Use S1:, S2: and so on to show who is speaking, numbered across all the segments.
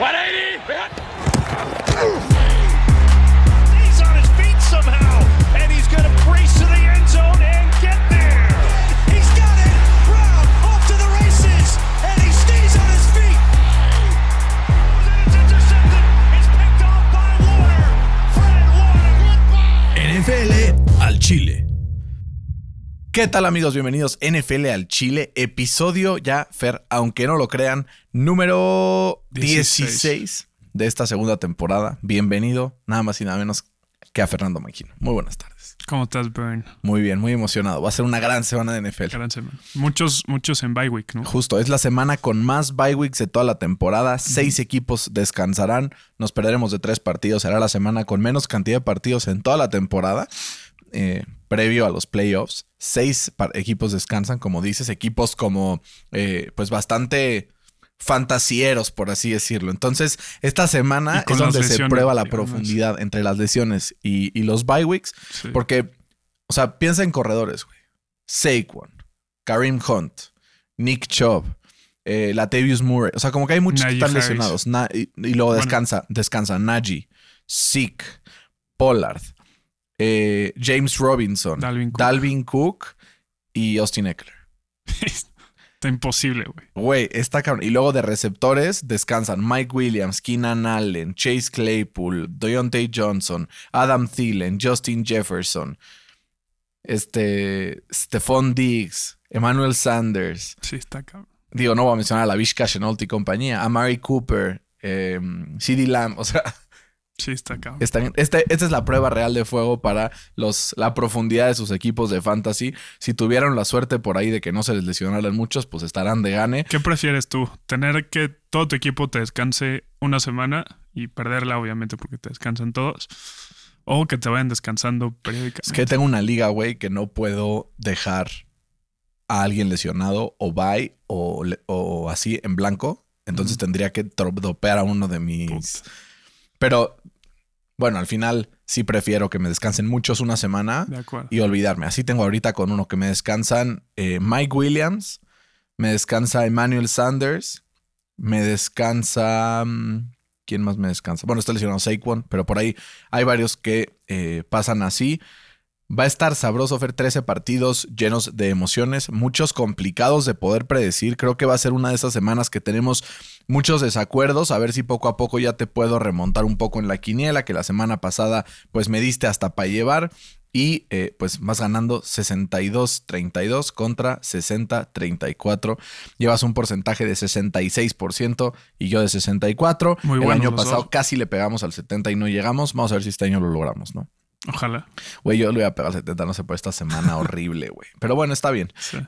S1: 180. ¿Qué tal amigos? Bienvenidos NFL al Chile, episodio ya, Fer, aunque no lo crean, número 16,
S2: 16
S1: de esta segunda temporada. Bienvenido, nada más y nada menos que a Fernando Maquino. Muy buenas tardes.
S2: ¿Cómo estás, Burn?
S1: Muy bien, muy emocionado. Va a ser una gran semana de NFL.
S2: Gran semana. Muchos, muchos en bye week, ¿no?
S1: Justo, es la semana con más bye weeks de toda la temporada. Seis equipos descansarán. Nos perderemos de tres partidos. Será la semana con menos cantidad de partidos en toda la temporada. Eh, previo a los playoffs. Seis equipos descansan, como dices. Equipos como, eh, pues bastante fantasieros, por así decirlo. Entonces, esta semana es donde se prueba la
S2: digamos.
S1: profundidad entre las lesiones y, y los bye weeks.
S2: Sí.
S1: Porque, o sea, piensa en corredores, güey. Saquon, Kareem Hunt, Nick Chubb, eh, Latavius Murray. O sea, como que hay muchos que están
S2: Harris.
S1: lesionados. Na- y, y luego
S2: Bueno.
S1: descansa, descansa Najee, Zeke, Pollard, eh, James Robinson,
S2: Dalvin Cook.
S1: Dalvin Cook y Austin Eckler.
S2: Está imposible, güey.
S1: Güey, está cabrón. Y luego de receptores descansan Mike Williams, Keenan Allen, Chase Claypool, Deontay Johnson, Adam Thielen, Justin Jefferson, este, Stephon Diggs, Emmanuel Sanders.
S2: Sí, está cabrón.
S1: Digo, no voy a mencionar a la Vishka Chenault y compañía, a Mary Cooper, eh, CD Lamb. O sea,
S2: Sí, está
S1: están, este, esta es la prueba real de fuego para los, la profundidad de sus equipos de fantasy. Si tuvieron la suerte por ahí de que no se les lesionaran muchos, pues estarán de gane.
S2: ¿Qué prefieres tú? ¿Tener que todo tu equipo te descanse una semana y perderla, obviamente, porque te descansan todos? ¿O que te vayan descansando periódicamente?
S1: Es que tengo una liga, güey, que no puedo dejar a alguien lesionado o bye o, o así en blanco. Entonces tendría que dropear a uno de mis.
S2: Puta.
S1: Pero bueno, al final sí prefiero que me descansen muchos una semana
S2: De
S1: y olvidarme. Así tengo ahorita con uno que me descansan eh, Mike Williams, me descansa Emmanuel Sanders, me descansa. mm, ¿Quién más me descansa? Bueno, está lesionado Saquon, pero por ahí hay varios que eh, pasan así. Va a estar sabroso ver 13 partidos llenos de emociones, muchos complicados de poder predecir. Creo que va a ser una de esas semanas que tenemos muchos desacuerdos. A ver si poco a poco ya te puedo remontar un poco en la quiniela, que la semana pasada pues me diste hasta para llevar. Y eh, pues vas ganando 62-32 contra 60-34. Llevas un porcentaje de 66% y yo de 64%.
S2: Muy
S1: El año pasado
S2: dos.
S1: casi le pegamos al 70 y no llegamos. Vamos a ver si este año lo logramos, ¿no?
S2: Ojalá.
S1: Güey, yo le voy a pegar al 70, no sé, por esta semana horrible, güey. Pero bueno, está bien.
S2: Sí.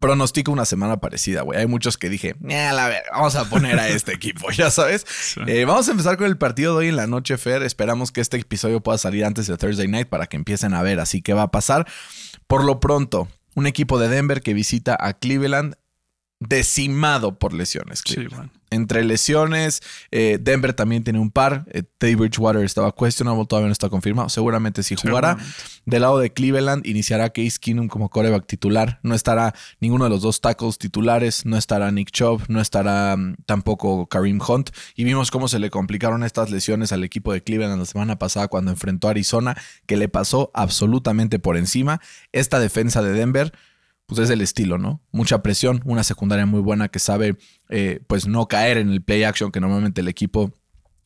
S1: Pronostico una semana parecida, güey. Hay muchos que dije, "Nah, la ver, vamos a poner a este equipo, ya sabes.
S2: Sí.
S1: Eh, vamos a empezar con el partido de hoy en la noche, Fer. Esperamos que este episodio pueda salir antes de Thursday Night para que empiecen a ver. Así que va a pasar. Por lo pronto, un equipo de Denver que visita a Cleveland decimado por lesiones.
S2: Sí,
S1: Cleveland.
S2: bueno.
S1: Entre lesiones, eh, Denver también tiene un par. Eh, Teddy Bridgewater estaba questionable, todavía no está confirmado. Seguramente sí jugará. Del lado de Cleveland, iniciará Case Keenum como coreback titular. No estará ninguno de los dos tackles titulares. No estará Nick Chubb. No estará mm, tampoco Kareem Hunt. Y vimos cómo se le complicaron estas lesiones al equipo de Cleveland la semana pasada cuando enfrentó a Arizona, que le pasó absolutamente por encima. Esta defensa de Denver pues es el estilo, ¿no? Mucha presión, una secundaria muy buena que sabe, eh, pues no caer en el play action que normalmente el equipo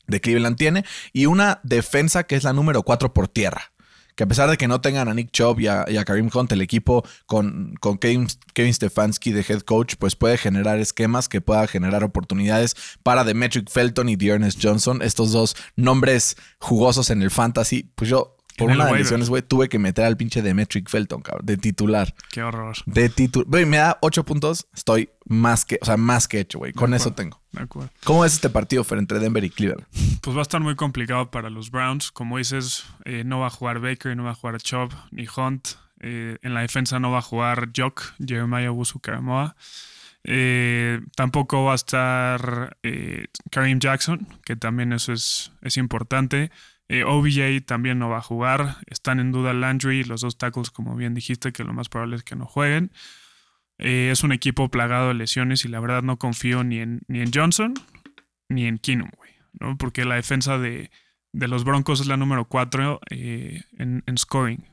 S1: de Cleveland tiene, y una defensa que es la número 4 por tierra. Que a pesar de que no tengan a Nick Chubb y a, y a Kareem Hunt, el equipo con, con Kevin, Kevin Stefanski de head coach, pues puede generar esquemas que pueda generar oportunidades para Demetric Felton y Dearness Johnson, estos dos nombres jugosos en el fantasy. Pues yo, por una de lesiones, güey, tuve que meter al pinche Demetric Felton, cabrón, de titular.
S2: Qué horror.
S1: De titular. Güey, me da 8 puntos, estoy más que, o sea, más que hecho, güey. Con
S2: De
S1: eso
S2: acuerdo.
S1: tengo.
S2: De acuerdo.
S1: ¿Cómo es este partido Fer, entre Denver y Cleveland?
S2: Pues va a estar muy complicado para los Browns. Como dices, eh, no va a jugar Baker, no va a jugar Chubb ni Hunt. Eh, en la defensa no va a jugar Jock, Jeremiah Wusu Karamoa. Eh, tampoco va a estar eh, Kareem Jackson, que también eso es, es importante. Eh, OBJ también no va a jugar. Están en duda Landry, los dos tackles, como bien dijiste, que lo más probable es que no jueguen. Eh, es un equipo plagado de lesiones y la verdad no confío ni en, ni en Johnson ni en Keenum, güey, ¿no? Porque la defensa de, de los Broncos es la número 4 eh, en, en, scoring.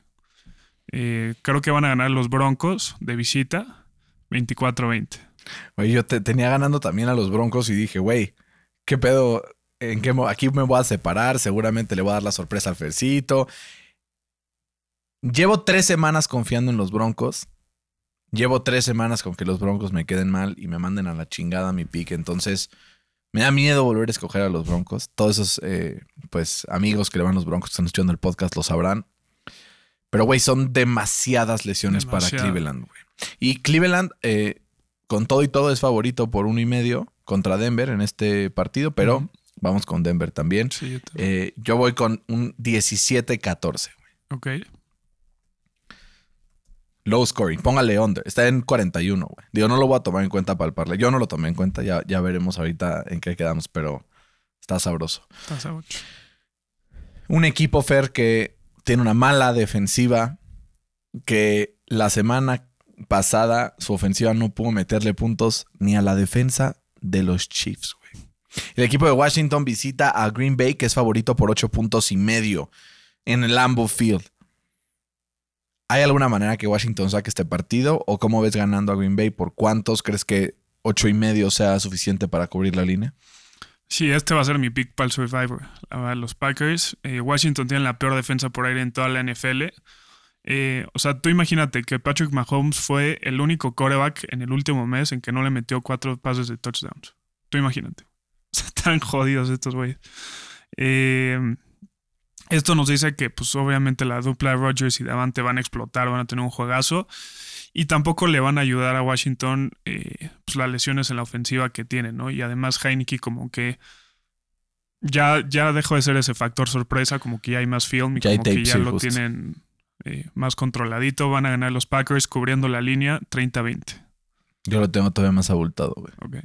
S2: Eh, creo que van a ganar los Broncos de visita 24-20.
S1: Güey, yo te, tenía ganando también a los Broncos y dije, güey, ¿qué pedo? ¿En qué aquí me voy a separar? Seguramente le voy a dar la sorpresa al Fercito. Llevo tres semanas confiando en los Broncos. Llevo tres semanas con que los Broncos me queden mal y me manden a la chingada mi pick. Entonces, me da miedo volver a escoger a los Broncos. Todos esos, eh, pues, amigos que le van a los Broncos que están escuchando el podcast lo sabrán. Pero, güey, son demasiadas lesiones para Cleveland, güey. Y Cleveland, eh, con todo y todo, es favorito por uno y medio contra Denver en este partido, pero vamos con Denver también. yo, eh, yo, voy con un 17-14.
S2: Ok.
S1: Low scoring, póngale under. Está en 41, güey. Digo, no lo voy a tomar en cuenta para el parle. Yo no lo tomé en cuenta, ya, ya veremos ahorita en qué quedamos, pero está sabroso.
S2: Está sabroso.
S1: Un equipo Fer que tiene una mala defensiva, que la semana pasada su ofensiva no pudo meterle puntos ni a la defensa de los Chiefs. El equipo de Washington visita a Green Bay, que es favorito por 8 puntos y medio en el Lambeau Field. ¿Hay alguna manera que Washington saque este partido? ¿O cómo ves ganando a Green Bay? ¿Por cuántos crees que ocho y medio sea suficiente para cubrir la línea?
S2: Sí, este va a ser mi pick para Survivor. Los Packers. Eh, Washington tiene la peor defensa por aire en toda la NFL. Eh, o sea, tú imagínate que Patrick Mahomes fue el único coreback en el último mes en que no le metió cuatro pases de touchdowns. Tú imagínate. Están jodidos estos güeyes. Eh, esto nos dice que, pues, obviamente la dupla de Rodgers y Davante van a explotar, van a tener un juegazo. Y tampoco le van a ayudar a Washington eh, pues, las lesiones en la ofensiva que tienen, ¿no? Y además Heineke como que ya, ya dejó de ser ese factor sorpresa, como que ya hay más film y como que ya lo tienen eh, más controladito. Van a ganar los Packers cubriendo la línea 30-20.
S1: Yo lo tengo todavía más abultado, güey.
S2: Ok.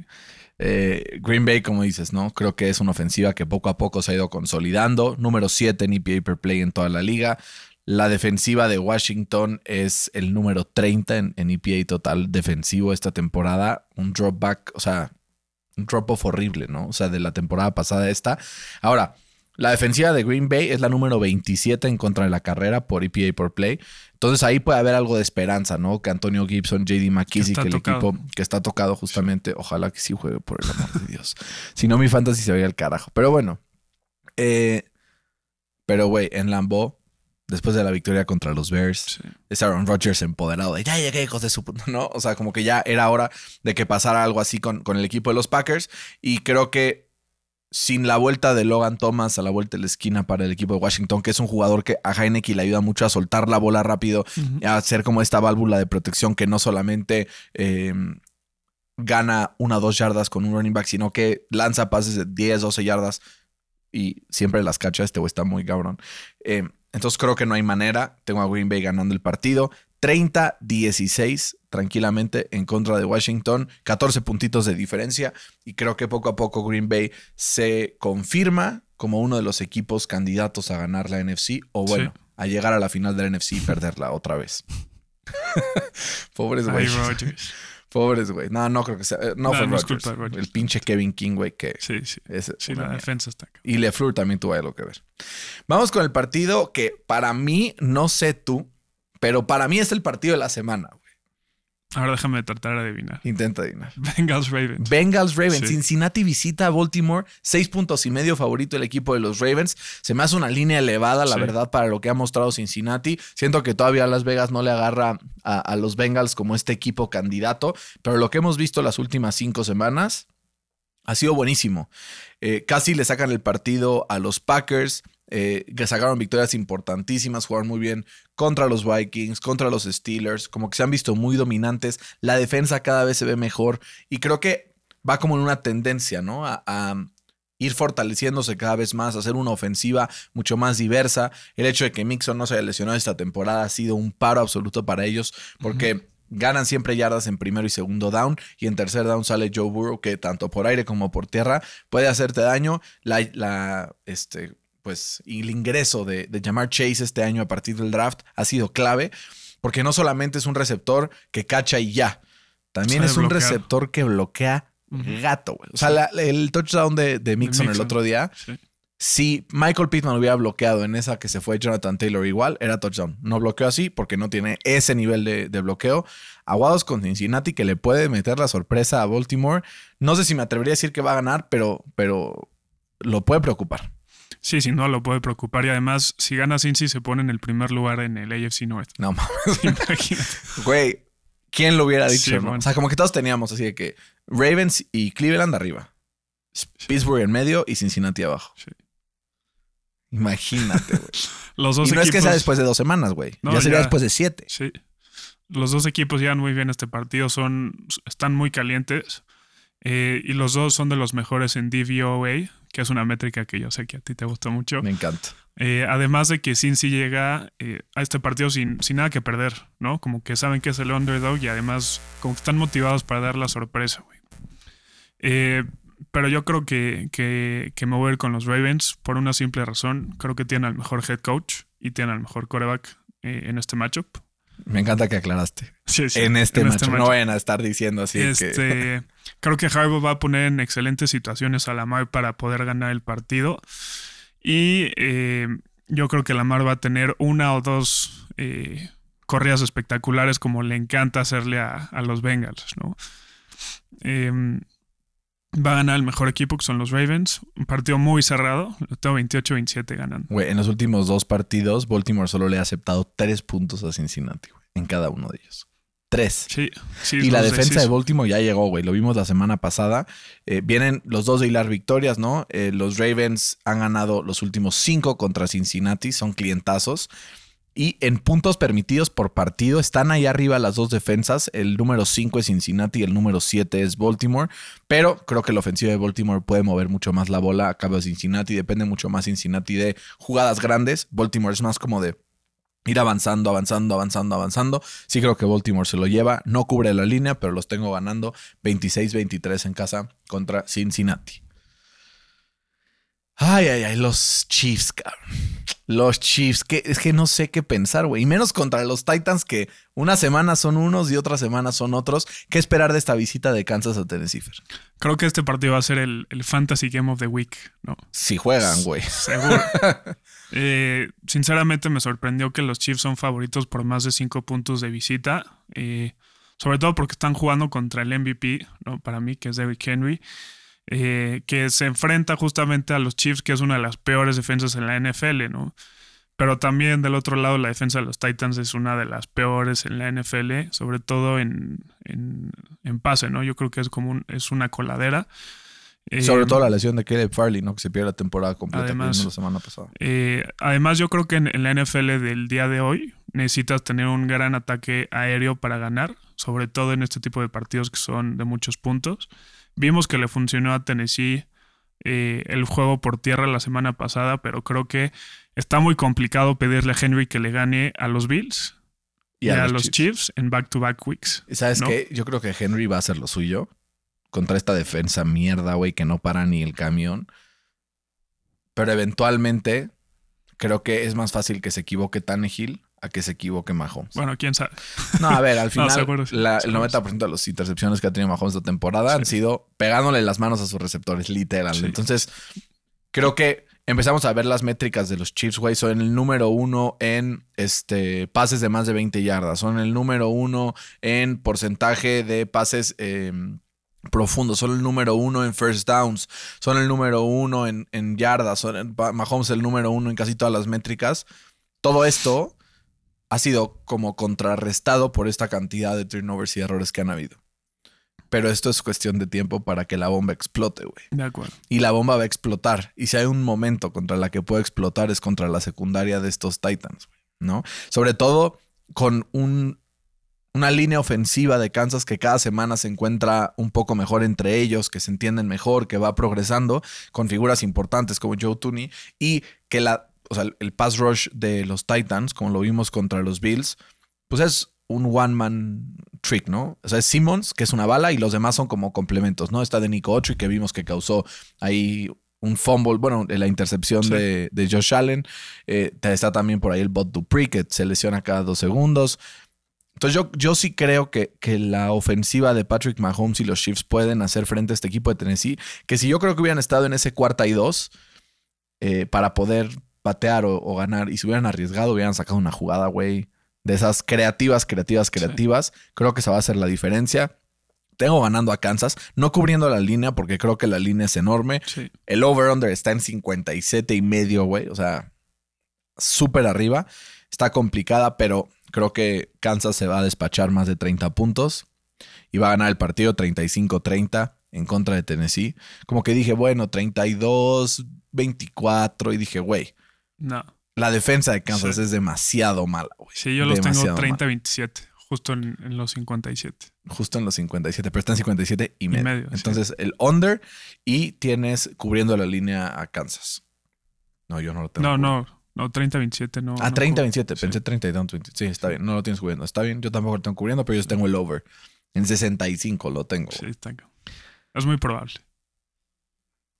S1: Eh, Green Bay, como dices, ¿no? Creo que es una ofensiva que poco a poco se ha ido consolidando. Número 7 en EPA per play en toda la liga. La defensiva de Washington es el número 30 en, en EPA total defensivo esta temporada. Un drop back, o sea, un drop off horrible, ¿no? O sea, de la temporada pasada esta. Ahora, la defensiva de Green Bay es la número 27 en contra de la carrera por EPA por play. Entonces ahí puede haber algo de esperanza, ¿no? Que Antonio Gibson, JD McKissick, el equipo que está tocado justamente, ojalá que sí juegue por el amor de Dios. Si no, mi fantasy se veía el carajo. Pero bueno. Eh, pero, güey, en Lambeau, después de la victoria contra los Bears, es Aaron Rodgers empoderado de ya llegué, hijos de su puta, ¿no? O sea, como que ya era hora de que pasara algo así con, con el equipo de los Packers. Y creo que sin la vuelta de Logan Thomas a la vuelta de la esquina para el equipo de Washington, que es un jugador que a Heineken le ayuda mucho a soltar la bola rápido, a hacer como esta válvula de protección que no solamente eh, gana una o dos yardas con un running back, sino que lanza pases de 10, 12 yardas y siempre las cacha. Este güey está muy cabrón. Eh, entonces creo que no hay manera. Tengo a Green Bay ganando el partido. 30-16 tranquilamente en contra de Washington, 14 puntitos de diferencia y creo que poco a poco Green Bay se confirma como uno de los equipos candidatos a ganar la NFC o bueno, a llegar a la final de la NFC y perderla otra vez. Pobres güey. Pobres güey. No, no creo que sea. Eh, no, fue Rodgers. El pinche Kevin King, güey, que.
S2: Sí, sí. sí, la defensa está acá.
S1: Y LeFleur también tuvo algo que ver. Vamos con el partido que para mí, no sé tú, pero para mí es el partido de la semana, güey.
S2: Ahora déjame tratar de adivinar.
S1: Intenta adivinar.
S2: Bengals Ravens.
S1: Bengals Ravens. Cincinnati visita a Baltimore. Seis puntos y medio favorito el equipo de los Ravens. Se me hace una línea elevada, la verdad, para lo que ha mostrado Cincinnati. Siento que todavía Las Vegas no le agarra a, los Bengals como este equipo candidato. Pero lo que hemos visto las últimas cinco semanas ha sido buenísimo. Eh, casi le sacan el partido a los Packers eh, que sacaron victorias importantísimas, jugaron muy bien contra los Vikings, contra los Steelers, como que se han visto muy dominantes, la defensa cada vez se ve mejor y creo que va como en una tendencia, ¿no? A, ir fortaleciéndose cada vez más, hacer una ofensiva mucho más diversa. El hecho de que Mixon no se haya lesionado esta temporada ha sido un paro absoluto para ellos porque... Ganan siempre yardas en primero y segundo down. Y en tercer down sale Joe Burrow, que tanto por aire como por tierra puede hacerte daño. La, la, este, pues el ingreso de, de Jamar Chase este año a partir del draft ha sido clave, porque no solamente es un receptor que cacha y ya, también es un receptor que bloquea gato, güey. O sea, la- el touchdown de, de Mixon el
S2: Mixon.
S1: otro día,
S2: Sí.
S1: si Michael Pittman hubiera bloqueado en esa que se fue Jonathan Taylor igual, era touchdown. No bloqueó así porque no tiene ese nivel de, de bloqueo. Aguados con Cincinnati que le puede meter la sorpresa a Baltimore. No sé si me atrevería a decir que va a ganar, pero, pero lo puede preocupar.
S2: Sí, sin duda lo puede preocupar. Y además, si gana Cincy, se pone en el primer lugar en el AFC North.
S1: No mames.
S2: Imagínate.
S1: Güey, ¿quién lo hubiera dicho?
S2: Sí,
S1: no?
S2: bueno.
S1: O sea, como que todos teníamos así de que Ravens y Cleveland arriba, Pittsburgh en medio y Cincinnati abajo.
S2: Sí.
S1: Imagínate, güey.
S2: Los dos
S1: y no es que sea después de dos semanas, güey.
S2: No,
S1: ya sería
S2: ya.
S1: después de siete.
S2: Sí. Los dos equipos llevan muy bien este partido, son, están muy calientes eh, y los dos son de los mejores en DVOA, que es una métrica que yo sé que a ti te gusta mucho.
S1: Me encanta.
S2: Eh, además de que Cincy llega eh, a este partido sin, sin nada que perder, ¿no? Como que saben que es el underdog y además como que están motivados para dar la sorpresa, güey. Eh, pero yo creo que, que, que me voy a ir con los Ravens por una simple razón. Creo que tienen al mejor head coach y tienen al mejor quarterback eh, en este matchup.
S1: Me encanta que aclaraste.
S2: Sí, sí,
S1: en este match. No vayan a estar diciendo así que.
S2: Este, creo que Harbaugh va a poner en excelentes situaciones a Lamar para poder ganar el partido. Y eh, yo creo que Lamar va a tener una o dos eh, corridas espectaculares como le encanta hacerle a, a los Bengals, ¿no? Eh, va a ganar el mejor equipo que son los Ravens. Un partido muy cerrado. Lo tengo 28-27 ganan.
S1: Güey, en los últimos dos partidos, Baltimore solo le ha aceptado tres puntos a Cincinnati, güey. En cada uno de ellos. Tres.
S2: Sí, sí.
S1: Y la defensa de. Baltimore ya llegó, güey. Lo vimos la semana pasada. Eh, vienen los dos de hilar victorias, ¿no? Eh, los Ravens han ganado los últimos cinco contra Cincinnati. Son clientazos. Y en puntos permitidos por partido están ahí arriba las dos defensas. El número 5 es Cincinnati y el número 7 es Baltimore. Pero creo que la ofensiva de Baltimore puede mover mucho más la bola a cabo de Cincinnati. Depende mucho más Cincinnati de jugadas grandes. Baltimore es más como de ir avanzando, avanzando, avanzando, avanzando. Sí creo que Baltimore se lo lleva. No cubre la línea, pero los tengo ganando 26-23 en casa contra Cincinnati. Ay, ay, ay, los Chiefs, cabrón. Los Chiefs, que es que no sé qué pensar, güey. Y menos contra los Titans, que una semana son unos y otra semana son otros. ¿Qué esperar de esta visita de Kansas a Tennessee?
S2: Creo que este partido va a ser el, el Fantasy Game of the Week, ¿no?
S1: Si juegan, güey.
S2: Seguro. Eh, sinceramente me sorprendió que los Chiefs son favoritos por más de 5 puntos de visita. eh, sobre todo porque están jugando contra el MVP, ¿no? Para mí, que es Derrick Henry. Eh, que se enfrenta justamente a los Chiefs, que es una de las peores defensas en la NFL, ¿no? Pero también del otro lado, la defensa de los Titans es una de las peores en la NFL, sobre todo en, en, en pase, ¿no? Yo creo que es como un- es una coladera. Eh,
S1: Sobre todo la lesión de Caleb Farley, ¿no? Que se pierde la temporada completa
S2: Además-
S1: la semana pasada.
S2: Eh, además, yo creo que en, en la NFL del día de hoy necesitas tener un gran ataque aéreo para ganar, sobre todo en este tipo de partidos que son de muchos puntos. Vimos que le funcionó a Tennessee eh, el juego por tierra la semana pasada, pero creo que está muy complicado pedirle a Henry que le gane a los Bills y, a, los Chiefs. en back-to-back weeks.
S1: ¿Y ¿Sabes
S2: ¿no?
S1: qué? Yo creo que Henry va a hacer lo suyo contra esta defensa mierda, güey, que no para ni el camión. Pero eventualmente creo que es más fácil que se equivoque Tannehill a que se equivoque Mahomes.
S2: Bueno, quién sabe.
S1: No, a ver, al final
S2: seguro sí,
S1: la- el
S2: seguro
S1: 90% de las intercepciones que ha tenido Mahomes esta temporada han sido pegándole las manos a sus receptores, literal.
S2: Sí.
S1: Entonces, creo que empezamos a ver las métricas de los Chiefs, güey. Son el número uno en este, pases de más de 20 yardas. Son el número uno en porcentaje de pases eh, profundos. Son el número uno en first downs. Son el número uno en, en yardas. Son Mahomes el número uno en casi todas las métricas. Todo esto ha sido como contrarrestado por esta cantidad de turnovers y errores que han habido. Pero esto es cuestión de tiempo para que la bomba explote, güey.
S2: De acuerdo.
S1: Y la bomba va a explotar. Y si hay un momento contra la que puede explotar es contra la secundaria de estos Titans, güey, ¿no? Sobre todo con un, una línea ofensiva de Kansas que cada semana se encuentra un poco mejor entre ellos, que se entienden mejor, que va progresando con figuras importantes como Joe Tooney y que la, o sea, el pass rush de los Titans, como lo vimos contra los Bills, pues es un one man trick, ¿no? O sea, es Simmons, que es una bala, y los demás son como complementos, ¿no? Está de Nico Autry, que vimos que causó ahí un fumble, bueno, la intercepción
S2: Sí.
S1: de, de Josh Allen. Eh, está también por ahí el Bot Dupree, que se lesiona cada dos segundos. Entonces yo, yo sí creo que, que la ofensiva de Patrick Mahomes y los Chiefs pueden hacer frente a este equipo de Tennessee, que si yo creo que hubieran estado en ese cuarta y dos eh, para poder patear o, o ganar y se hubieran arriesgado, hubieran sacado una jugada, güey, de esas creativas, creativas, creativas. Creo que esa va a ser la diferencia. Tengo ganando a Kansas, no cubriendo la línea porque creo que la línea es enorme.
S2: Sí.
S1: El over-under está en 57 y medio, güey. O sea, súper arriba. Está complicada, pero creo que Kansas se va a despachar más de 30 puntos y va a ganar el partido 35-30 en contra de Tennessee. Como que dije, bueno, 32-24 y dije, güey,
S2: No.
S1: la defensa de Kansas
S2: Sí.
S1: es demasiado mala, güey.
S2: Sí, yo los tengo
S1: Demasiado mala.
S2: 30-27, justo en, en los 57.
S1: Justo en los 57, pero está en 57 y medio.
S2: medio, sí.
S1: Entonces, el under y tienes cubriendo la línea a Kansas. No, yo no lo tengo.
S2: No,
S1: cubriendo.
S2: no, no, 30-27 no.
S1: Ah,
S2: no
S1: 30,
S2: cubro.
S1: 27.
S2: Sí.
S1: Pensé 32, 20. Sí, está bien. No lo tienes cubriendo. Está bien. Yo tampoco lo tengo cubriendo, pero yo tengo el over. En 65 lo tengo.
S2: Sí, está. Es muy probable.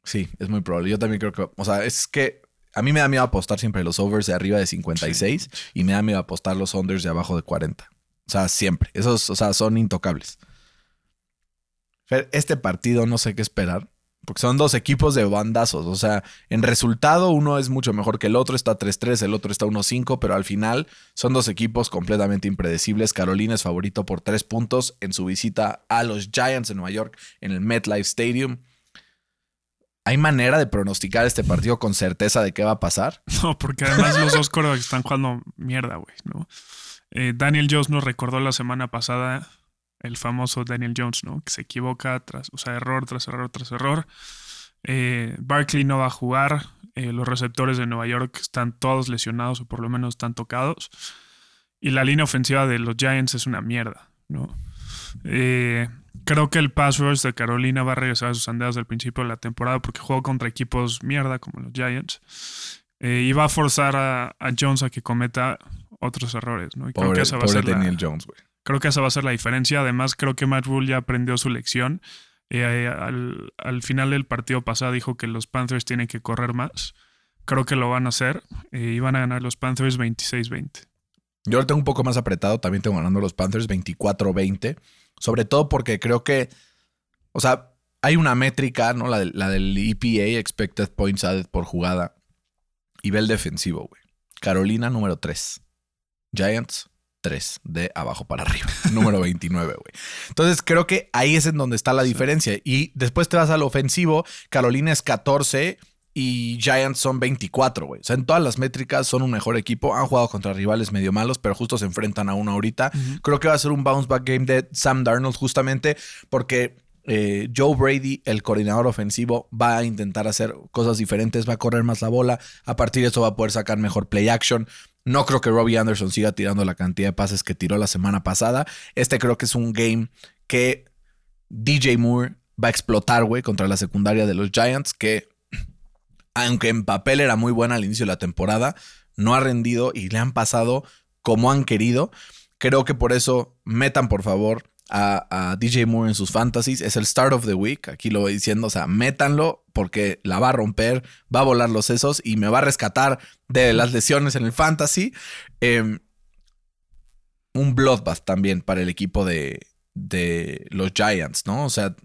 S1: Sí, es muy probable. Yo también creo que. O sea, es que a mí me da miedo apostar siempre los overs de arriba de 56 y me da miedo apostar los unders de abajo de 40. O sea, siempre. Esos, o sea, son intocables. Fer, este partido no sé qué esperar. Porque son dos equipos de bandazos. O sea, en resultado uno es mucho mejor que el otro. Está 3-3, el otro está 1-5. Pero al final son dos equipos completamente impredecibles. Carolina es favorito por tres puntos en su visita a los Giants de Nueva York en el MetLife Stadium. ¿Hay manera de pronosticar este partido con certeza de qué va a pasar?
S2: No, porque además los dos quarterbacks están jugando mierda, güey, ¿no? Eh, Daniel Jones nos recordó la semana pasada el famoso Daniel Jones, ¿no? Que se equivoca tras, o sea, error tras error tras error. Eh, Barkley no va a jugar. eh, los receptores de Nueva York están todos lesionados o por lo menos están tocados. Y la línea ofensiva de los Giants es una mierda, ¿no? Eh, creo que el pass rush de Carolina va a regresar a sus andeas del principio de la temporada porque juega contra equipos mierda como los Giants. Eh, y va a forzar a, a Jones a que cometa otros errores, ¿no? Y creo que
S1: Pobre,
S2: esa va a
S1: pobre
S2: ser la-
S1: Daniel Jones, güey.
S2: Creo que esa va a ser la diferencia. Además, creo que Matt Rule ya aprendió su lección. Eh, al, al final del partido pasado dijo que los Panthers tienen que correr más. Creo que lo van a hacer eh, y van a ganar los Panthers 26-20.
S1: Yo lo tengo un poco más apretado. También tengo ganando los Panthers 24-20. Sobre todo porque creo que, o sea, hay una métrica, ¿no? La, del- la del EPA, Expected Points Added por jugada. Y ve el defensivo, güey. Carolina, número 3. Giants, 3. De abajo para arriba. número 29, güey. Entonces creo que ahí es en donde está la diferencia. Y después te vas al ofensivo. Carolina es 14 y Giants son 24, güey. O sea, en todas las métricas son un mejor equipo. Han jugado contra rivales medio malos, pero justo se enfrentan a uno ahorita. Creo que va a ser un bounce back game de Sam Darnold justamente porque eh, Joe Brady, el coordinador ofensivo, va a intentar hacer cosas diferentes, va a correr más la bola. A partir de eso va a poder sacar mejor play action. No creo que Robbie Anderson siga tirando la cantidad de pases que tiró la semana pasada. Este creo que es un game que DJ Moore va a explotar, güey, contra la secundaria de los Giants, que aunque en papel era muy buena al inicio de la temporada, no ha rendido y le han pasado como han querido. Creo que por eso metan, por favor, a, DJ Moore en sus fantasies. Es el start of the week. Aquí lo voy diciendo. O sea, métanlo porque la va a romper, va a volar los sesos y me va a rescatar de las lesiones en el fantasy. Eh, un bloodbath también para el equipo de, de los Giants, ¿no? O sea,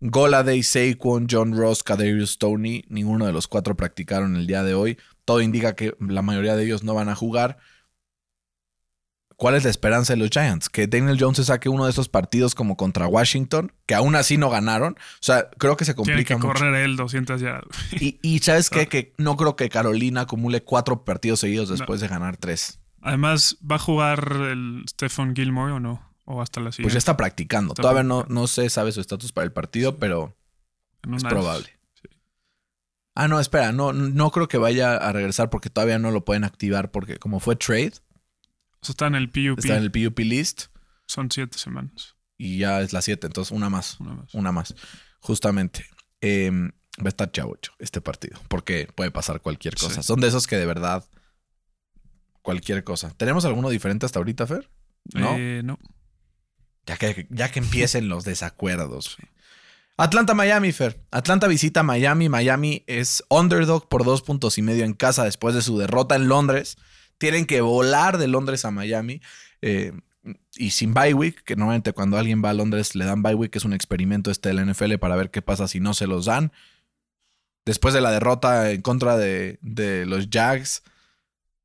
S1: Goladay, Saquon, John Ross, Kadarius Stoney, ninguno de los cuatro practicaron el día de hoy. Todo indica que la mayoría de ellos no van a jugar. ¿Cuál es la esperanza de los Giants? Que Daniel Jones se saque uno de esos partidos como contra Washington, que aún así no ganaron. O sea, creo que se
S2: Tiene
S1: complica
S2: que
S1: mucho.
S2: correr él 200 yardas.
S1: Y, y ¿sabes qué? Que no creo que Carolina acumule cuatro partidos seguidos después de ganar tres.
S2: Además, ¿va a jugar el Stephen Gilmore o no? O hasta la
S1: Pues
S2: siguiente.
S1: ya está practicando.
S2: Está
S1: Todavía no,
S2: practicando.
S1: no se sabe su estatus para el partido, pero es probable. Ah, no, espera, no, no creo que vaya a regresar porque todavía no lo pueden activar porque como fue trade,
S2: O sea, está en el PUP.
S1: está en el PUP list
S2: Son siete semanas.
S1: y ya es la 7, entonces una más,
S2: Una más.
S1: una más. Justamente. Eh, va a estar chavocho este partido porque puede pasar cualquier cosa.
S2: Sí.
S1: Son de esos que de verdad cualquier cosa. ¿Tenemos alguno diferente hasta ahorita, Fer? No.
S2: Eh, no.
S1: Ya que, ya que empiecen los desacuerdos. Atlanta, Miami, Fer. Atlanta visita Miami. Miami es underdog por dos puntos y medio en casa después de su derrota en Londres. Tienen que volar de Londres a Miami. Eh, y sin bye week, que normalmente cuando alguien va a Londres le dan bye que es un experimento este de la NFL para ver qué pasa si no se los dan. Después de la derrota en contra de, de los Jags,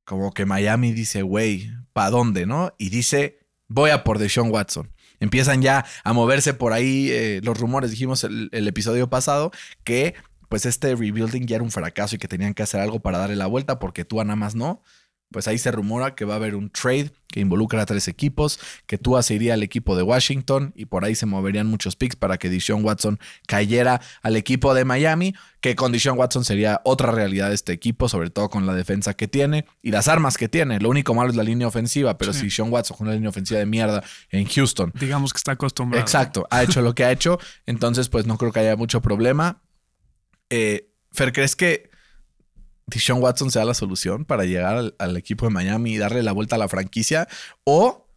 S1: como que Miami dice, güey, ¿para dónde, no? Y dice, voy a por Deshaun Watson. Empiezan ya a moverse por ahí eh, los rumores, dijimos el, episodio pasado, que pues este rebuilding ya era un fracaso y que tenían que hacer algo para darle la vuelta porque tú nada más no pues ahí se rumora que va a haber un trade que involucra a tres equipos, que Tua se iría al equipo de Washington y por ahí se moverían muchos picks para que Deshaun Watson cayera al equipo de Miami, que con Deshaun Watson sería otra realidad de este equipo, sobre todo con la defensa que tiene y las armas que tiene. Lo único malo es la línea ofensiva, pero si Deshaun Watson con una línea ofensiva de mierda en Houston.
S2: Digamos que está acostumbrado.
S1: Exacto, ha hecho lo que ha hecho, entonces pues no creo que haya mucho problema. Eh, Fer, ¿crees que Deshaun Watson sea la solución para llegar al, equipo de Miami y darle la vuelta a la franquicia? ¿O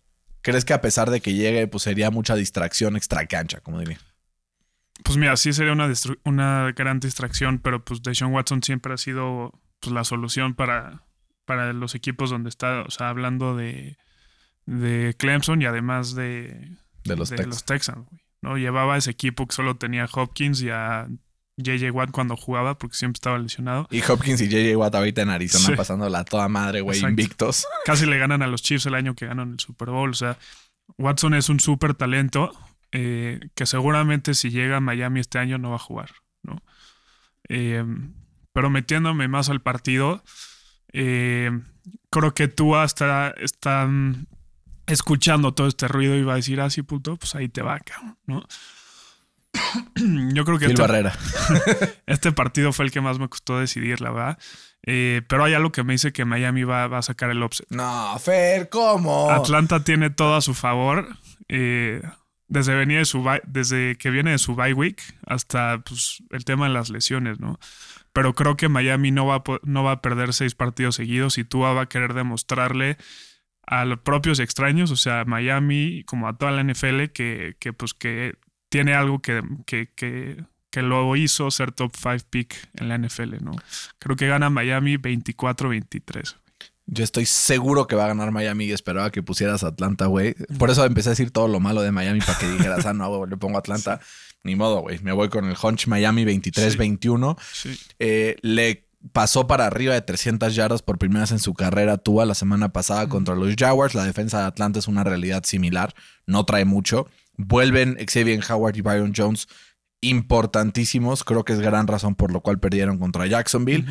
S1: crees que a pesar de que llegue, pues sería mucha distracción extra cancha, como diría?
S2: Pues mira, sí sería una, una gran distracción, pero pues Deshaun Watson siempre ha sido pues, la solución para, para los equipos donde está, o sea, hablando de, de Clemson y además de,
S1: de los,
S2: Texans. ¿no? Llevaba ese equipo que solo tenía Hopkins y a JJ Watt cuando jugaba, porque siempre estaba lesionado.
S1: Y Hopkins y JJ Watt ahorita en Arizona pasando la toda madre, güey, invictos.
S2: Casi le ganan a los Chiefs el año que ganan el Super Bowl. O sea, Watson es un súper talento eh, que seguramente si llega a Miami este año no va a jugar, ¿no? Eh, pero metiéndome más al partido, eh, creo que tú hasta están escuchando todo este ruido y va a decir, ah, sí, puto, pues ahí te va, cabrón, ¿no? Yo creo que
S1: este, Barrera.
S2: este partido fue el que más me costó decidir, la verdad. Eh, pero hay algo que me dice que Miami va, a sacar el offset.
S1: No, Fer, ¿cómo?
S2: Atlanta tiene todo a su favor. Eh, desde, venía de su desde que viene de su bye week hasta pues, el tema de las lesiones, ¿no? Pero creo que Miami no va, a, no va a perder seis partidos seguidos y Tua va a querer demostrarle a los propios extraños, o sea, a Miami como a toda la NFL, que, que pues que tiene algo que, que, que, que lo hizo ser top 5 pick en la NFL, ¿no? Creo que gana Miami 24-23.
S1: Yo estoy seguro que va a ganar Miami y esperaba que pusieras Atlanta, güey. Por eso empecé a decir todo lo malo de Miami para que dijeras, ah, no, le pongo Atlanta. Ni modo, güey. Me voy con el Hunch Miami 23-21. Eh, le pasó para arriba de 300 yardas por primera vez en su carrera Tua la semana pasada contra los Jaguars. La defensa de Atlanta es una realidad similar. No trae mucho. Vuelven Xavier Howard y Byron Jones importantísimos. Creo que es gran razón por lo cual perdieron contra Jacksonville.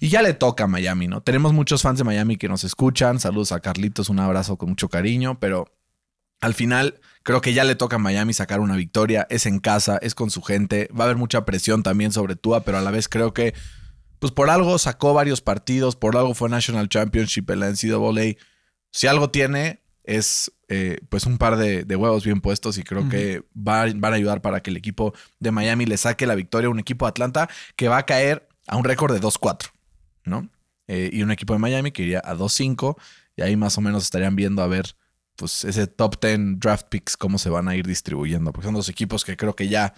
S1: Y ya le toca a Miami, ¿no? Tenemos muchos fans de Miami que nos escuchan. Saludos a Carlitos, un abrazo con mucho cariño, pero al final creo que ya le toca a Miami sacar una victoria. Es en casa, es con su gente. Va a haber mucha presión también sobre Tua, pero a la vez creo que, pues por algo sacó varios partidos, por algo fue National Championship en la NCAA. Si algo tiene, es eh, pues un par de, huevos bien puestos y creo que van a ayudar para que el equipo de Miami le saque la victoria a un equipo de Atlanta que va a caer a un récord de 2-4, ¿no? Eh, y un equipo de Miami que iría a 2-5 y ahí más o menos estarían viendo a ver pues ese top 10 draft picks cómo se van a ir distribuyendo, porque son dos equipos que creo que ya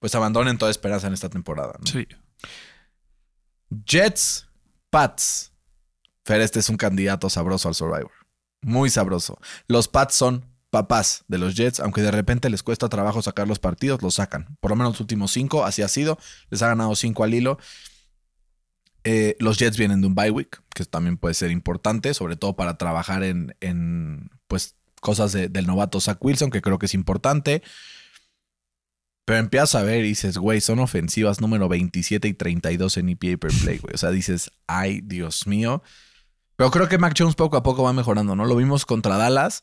S1: pues abandonen toda esperanza en esta temporada.
S2: Sí.
S1: Jets, Pats. Fer, este es un candidato sabroso al Survivor muy sabroso. Los Pats son papás de los Jets, aunque de repente les cuesta trabajo sacar los partidos, los sacan. Por lo menos los últimos cinco, así ha sido. Les ha ganado cinco al hilo. Eh, los Jets vienen de un bye week, que también puede ser importante, sobre todo para trabajar en, pues, cosas del novato Zach Wilson, que creo que es importante. Pero empiezas a ver y dices, güey, son ofensivas número 27 y 32 en EPA per play, güey. O sea, dices, ay, Dios mío. Pero creo que Mac Jones poco a poco va mejorando, ¿no? Lo vimos contra Dallas.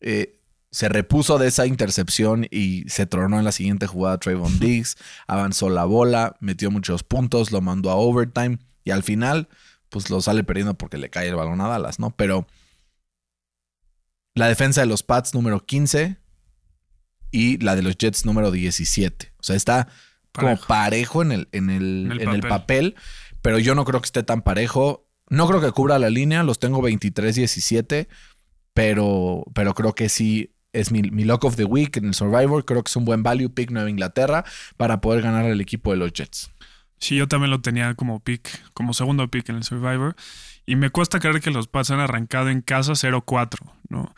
S1: Eh, se repuso de esa intercepción y se tronó en la siguiente jugada Trayvon Diggs. avanzó la bola, metió muchos puntos, lo mandó a overtime y al final, pues lo sale perdiendo porque le cae el balón a Dallas, ¿no? Pero la defensa de los Pats número 15 y la de los Jets número 17. O sea, está como parejo en el, en el, en el papel, pero yo no creo que esté tan parejo no creo que cubra la línea, los tengo 23-17, pero, pero creo que sí es mi, mi, lock of the week en el Survivor. Creo que es un buen value pick Nueva Inglaterra para poder ganar el equipo de los Jets.
S2: Sí, yo también lo tenía como pick, como segundo pick en el Survivor. Y me cuesta creer que los Pats han arrancado en casa 0-4, ¿no?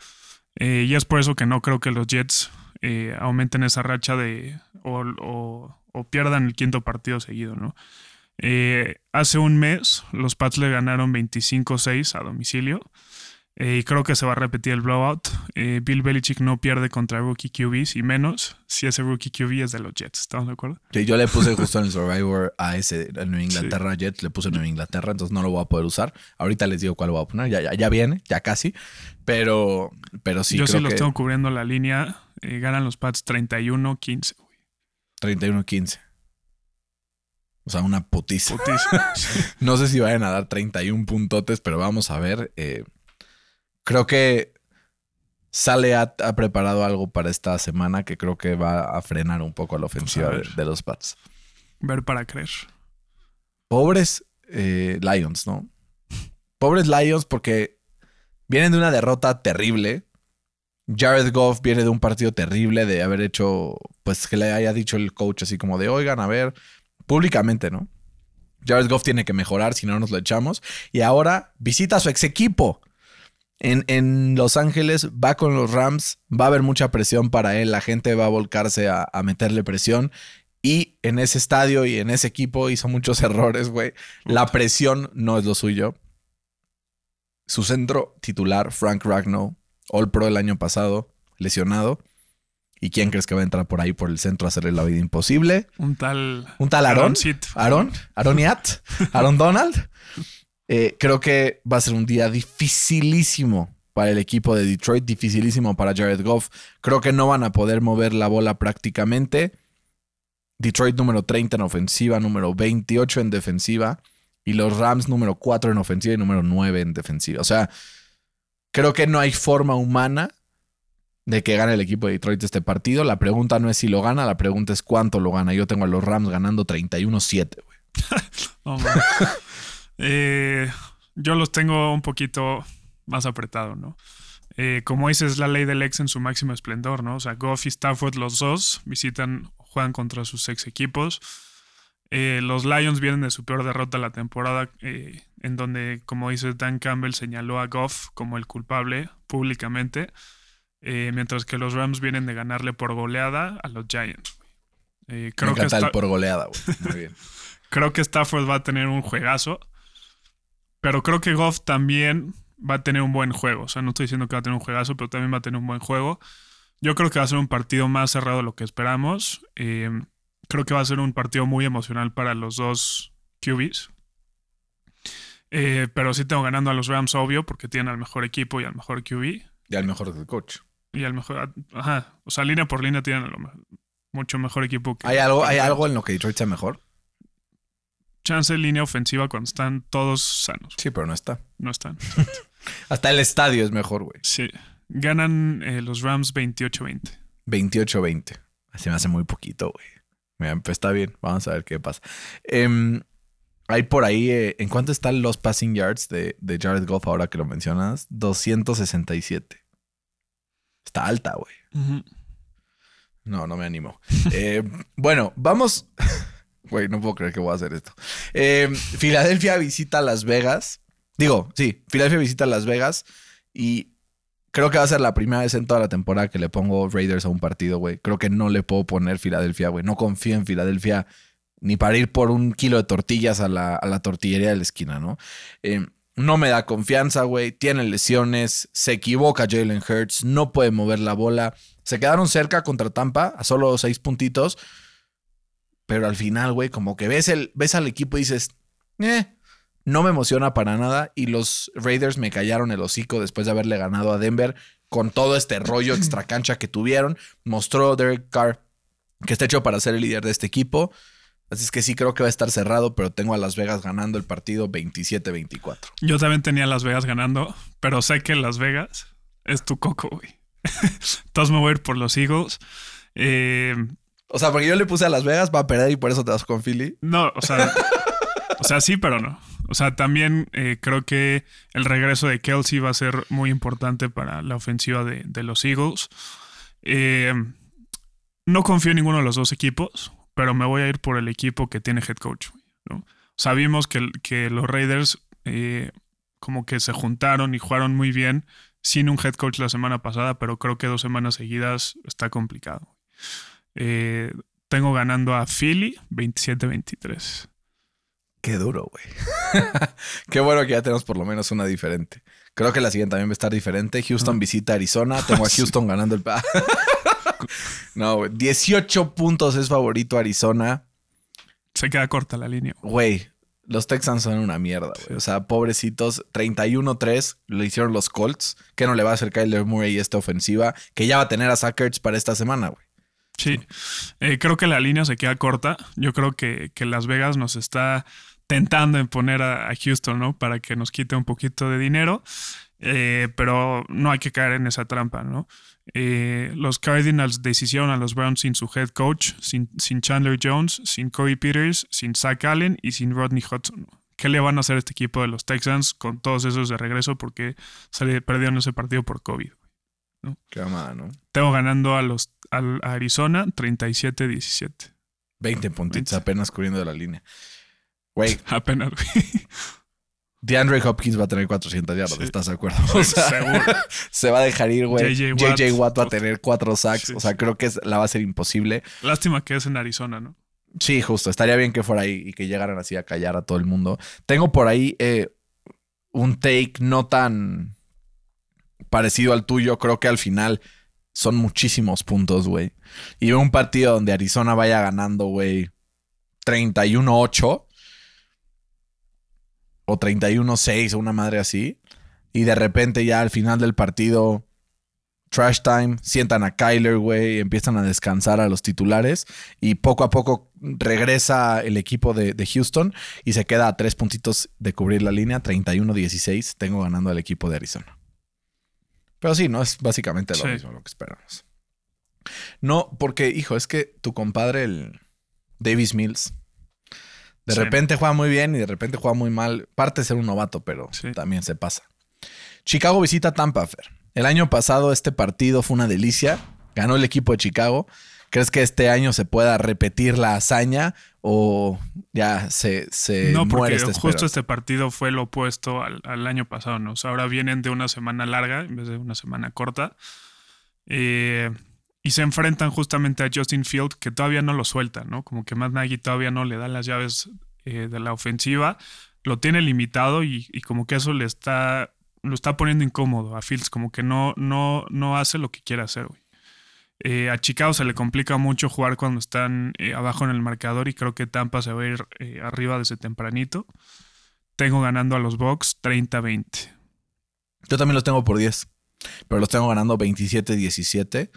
S2: Eh, y es por eso que no creo que los Jets eh, aumenten esa racha de o, o- o pierdan el quinto partido seguido, ¿no? Eh, hace un mes los Pats le ganaron 25-6 a domicilio eh, y creo que se va a repetir el blowout. Eh, Bill Belichick no pierde contra rookie QBs y menos si ese rookie QB es de los Jets. ¿Estamos de acuerdo?
S1: Sí, yo le puse justo en el Survivor a ese, el New Inglaterra Jets, le puse New Inglaterra, entonces no lo voy a poder usar. Ahorita les digo cuál voy a poner, ya, ya, ya viene, ya casi, pero, pero sí
S2: Yo
S1: creo
S2: sí los
S1: que
S2: tengo cubriendo la línea. Eh, ganan los Pats 31-15. güey.
S1: 31-15. O sea, una putiza.
S2: Putísimo.
S1: No sé si vayan a dar 31 puntotes, pero vamos a ver. eh, creo que Sale ha, ha preparado algo para esta semana que creo que va a frenar un poco la ofensiva
S2: Pues a
S1: de los Pats.
S2: Ver para creer.
S1: Pobres eh, Lions, ¿no? Pobres Lions porque vienen de una derrota terrible. Jared Goff viene de un partido terrible de haber hecho, pues que le haya dicho el coach así como de, oigan, a ver, públicamente, ¿no? Jared Goff tiene que mejorar, si no nos lo echamos. Y ahora visita a su ex equipo. En, en Los Ángeles va con los Rams, va a haber mucha presión para él, la gente va a volcarse a, a meterle presión. Y en ese estadio y en ese equipo hizo muchos errores, güey. La presión no es lo suyo. Su centro titular, Frank Ragnow, All Pro el año pasado, lesionado. ¿Y quién crees que va a entrar por ahí por el centro a hacerle la vida imposible?
S2: Un tal.
S1: ¿Un tal Aaron?
S2: Aaroncito.
S1: ¿Aaron? ¿Aroniat? ¿Aaron Donald? Eh, creo que va a ser un día dificilísimo para el equipo de Detroit, dificilísimo para Jared Goff. Creo que no van a poder mover la bola prácticamente. Detroit número 30 en ofensiva, número 28 en defensiva. Y los Rams número 4 en ofensiva y número 9 en defensiva. O sea, creo que no hay forma humana de que gane el equipo de Detroit este partido. La pregunta no es si lo gana, la pregunta es cuánto lo gana. Yo tengo a los Rams ganando 31-7, güey.
S2: Eh, yo los tengo un poquito más apretado, ¿no? Eh, como dices, la ley del ex en su máximo esplendor, ¿no? O sea, Goff y Stafford, los dos, visitan, juegan contra sus ex equipos. Eh, los Lions vienen de su peor derrota la temporada, en donde, como dice Dan Campbell, señaló a Goff como el culpable públicamente, eh, mientras que los Rams vienen de ganarle por goleada a los Giants. Eh, creo
S1: Me
S2: que
S1: encanta
S2: está-
S1: el por goleada, güey. Muy bien.
S2: Creo que Stafford va a tener un juegazo. Pero creo que Goff también va a tener un buen juego. O sea, no estoy diciendo que va a tener un juegazo, pero también va a tener un buen juego. Yo creo que va a ser un partido más cerrado de lo que esperamos. Eh, creo que va a ser un partido muy emocional para los dos QBs. Eh, pero sí tengo ganando a los Rams, obvio, porque tienen al mejor equipo y al mejor QB.
S1: Y al mejor del coach.
S2: Y al mejor. Ajá. O sea, línea por línea tienen a lo me- mucho mejor equipo que.
S1: ¿Hay algo, ¿Hay algo en lo que Detroit sea mejor?
S2: chance línea ofensiva cuando están todos sanos.
S1: Sí, pero no está.
S2: No están.
S1: Hasta el estadio es mejor, güey.
S2: Sí. Ganan eh, los Rams 28-20.
S1: 28-20. Se me hace muy poquito, güey. Mira, pues está bien. Vamos a ver qué pasa. Em, hay por ahí, eh, ¿en cuánto están los passing yards de, de Jared Goff ahora que lo mencionas? 267. Está alta, güey. No, no me animo. Eh, bueno, vamos. Güey, no puedo creer que voy a hacer esto. Eh, Filadelfia visita Las Vegas. Digo, sí, Filadelfia visita Las Vegas y creo que va a ser la primera vez en toda la temporada que le pongo Raiders a un partido, güey. Creo que no le puedo poner Filadelfia, güey. No confío en Filadelfia ni para ir por un kilo de tortillas a la, a la tortillería de la esquina, ¿no? Eh, no me da confianza, güey. Tiene lesiones. Se equivoca Jalen Hurts. No puede mover la bola. Se quedaron cerca contra Tampa a solo seis puntitos. Pero al final, güey, como que ves, el, ves al equipo y dices, eh, no me emociona para nada. Y los Raiders me callaron el hocico después de haberle ganado a Denver con todo este rollo extra cancha que tuvieron. Mostró Derek Carr que está hecho para ser el líder de este equipo. Así es que sí creo que va a estar cerrado, pero tengo a Las Vegas ganando el partido 27-24.
S2: Yo también tenía Las Vegas ganando, pero sé que Las Vegas es tu coco, güey. Entonces me voy a ir por los Eagles. Eh,
S1: O sea, porque yo le puse a Las Vegas va a perder y por eso te vas con Philly.
S2: no, o sea, o sea, sí, pero no. O sea, también eh, creo que el regreso de Kelsey va a ser muy importante para la ofensiva de, de los Eagles. Eh, no confío en ninguno de los dos equipos, pero me voy a ir por el equipo que tiene head coach. Sabimos que, que los Raiders eh, como que se juntaron y jugaron muy bien sin un head coach la semana pasada, pero creo que dos semanas seguidas está complicado. Eh, tengo ganando a Philly 27-23.
S1: Qué duro, güey. Qué bueno que ya tenemos por lo menos una diferente. Creo que la siguiente también va a estar diferente. Houston visita Arizona. Tengo a Houston ganando el... no, güey. 18 puntos es favorito Arizona.
S2: Se queda corta la línea.
S1: Güey, los Texans son una mierda, güey. O sea, pobrecitos. 31-3 lo hicieron los Colts. Que no le va a hacer Kyler Murray esta ofensiva? Que ya va a tener a Sackers para esta semana, güey.
S2: Sí, eh, creo que la línea se queda corta. Yo creo que, que Las Vegas nos está tentando en poner a, Houston, ¿no? Para que nos quite un poquito de dinero. Eh, pero no hay que caer en esa trampa, ¿no? Eh, los Cardinals decidieron a los Browns sin su head coach, sin, sin, Chandler Jones, sin Corey Peters, sin Zach Allen y sin Rodney Hudson. ¿Qué le van a hacer a este equipo de los Texans con todos esos de regreso porque se perdieron ese partido por COVID?
S1: Qué amada, ¿no?
S2: Tengo ganando a los a Arizona 37-17.
S1: 20 puntitos apenas cubriendo la línea. Güey.
S2: Apenas, güey.
S1: DeAndre Hopkins va a tener 400 yardas, ¿estás de acuerdo? Seguro. Se va a dejar ir, güey. JJ Watt, va a tener 4 sacks. o sea, creo que la va a ser imposible.
S2: Lástima que es en Arizona, ¿no?
S1: Sí, justo. Estaría bien que fuera ahí y que llegaran así a callar a todo el mundo. Tengo por ahí eh, un take no tan parecido al tuyo. Creo que al final son muchísimos puntos, güey. Y veo un partido donde Arizona vaya ganando, güey, 31-8 o 31-6 o una madre así. Y de repente ya al final del partido, trash time, sientan a Kyler, güey, empiezan a descansar a los titulares y poco a poco regresa el equipo de, de Houston y se queda a tres puntitos de cubrir la línea, 31-16. Tengo ganando al equipo de Arizona. Pero sí, no es básicamente lo mismo lo que esperamos. No, porque, hijo, es que tu compadre, el Davis Mills, de repente juega muy bien y de repente juega muy mal. Parte de ser un novato, pero también se pasa. Chicago visita Tampa, Fer. El año pasado este partido fue una delicia. Ganó el equipo de Chicago. ¿Crees que este año se pueda repetir la hazaña o ya se, se
S2: no, porque justo este partido fue lo opuesto al, año pasado, ¿no? O sea, ahora vienen de una semana larga en vez de una semana corta. Eh, y se enfrentan justamente a Justin Field, que todavía no lo suelta, ¿no? Como que Matt Nagy todavía no le da las llaves eh, de la ofensiva. Lo tiene limitado y, como que eso le está, lo está poniendo incómodo a Fields, como que no, no, no hace lo que quiere hacer, güey. Eh, a Chicago se le complica mucho jugar cuando están eh, abajo en el marcador y creo que Tampa se va a ir eh, arriba desde tempranito. Tengo ganando a los Bucks 30-20.
S1: Yo también los tengo por 10, pero los tengo ganando 27-17.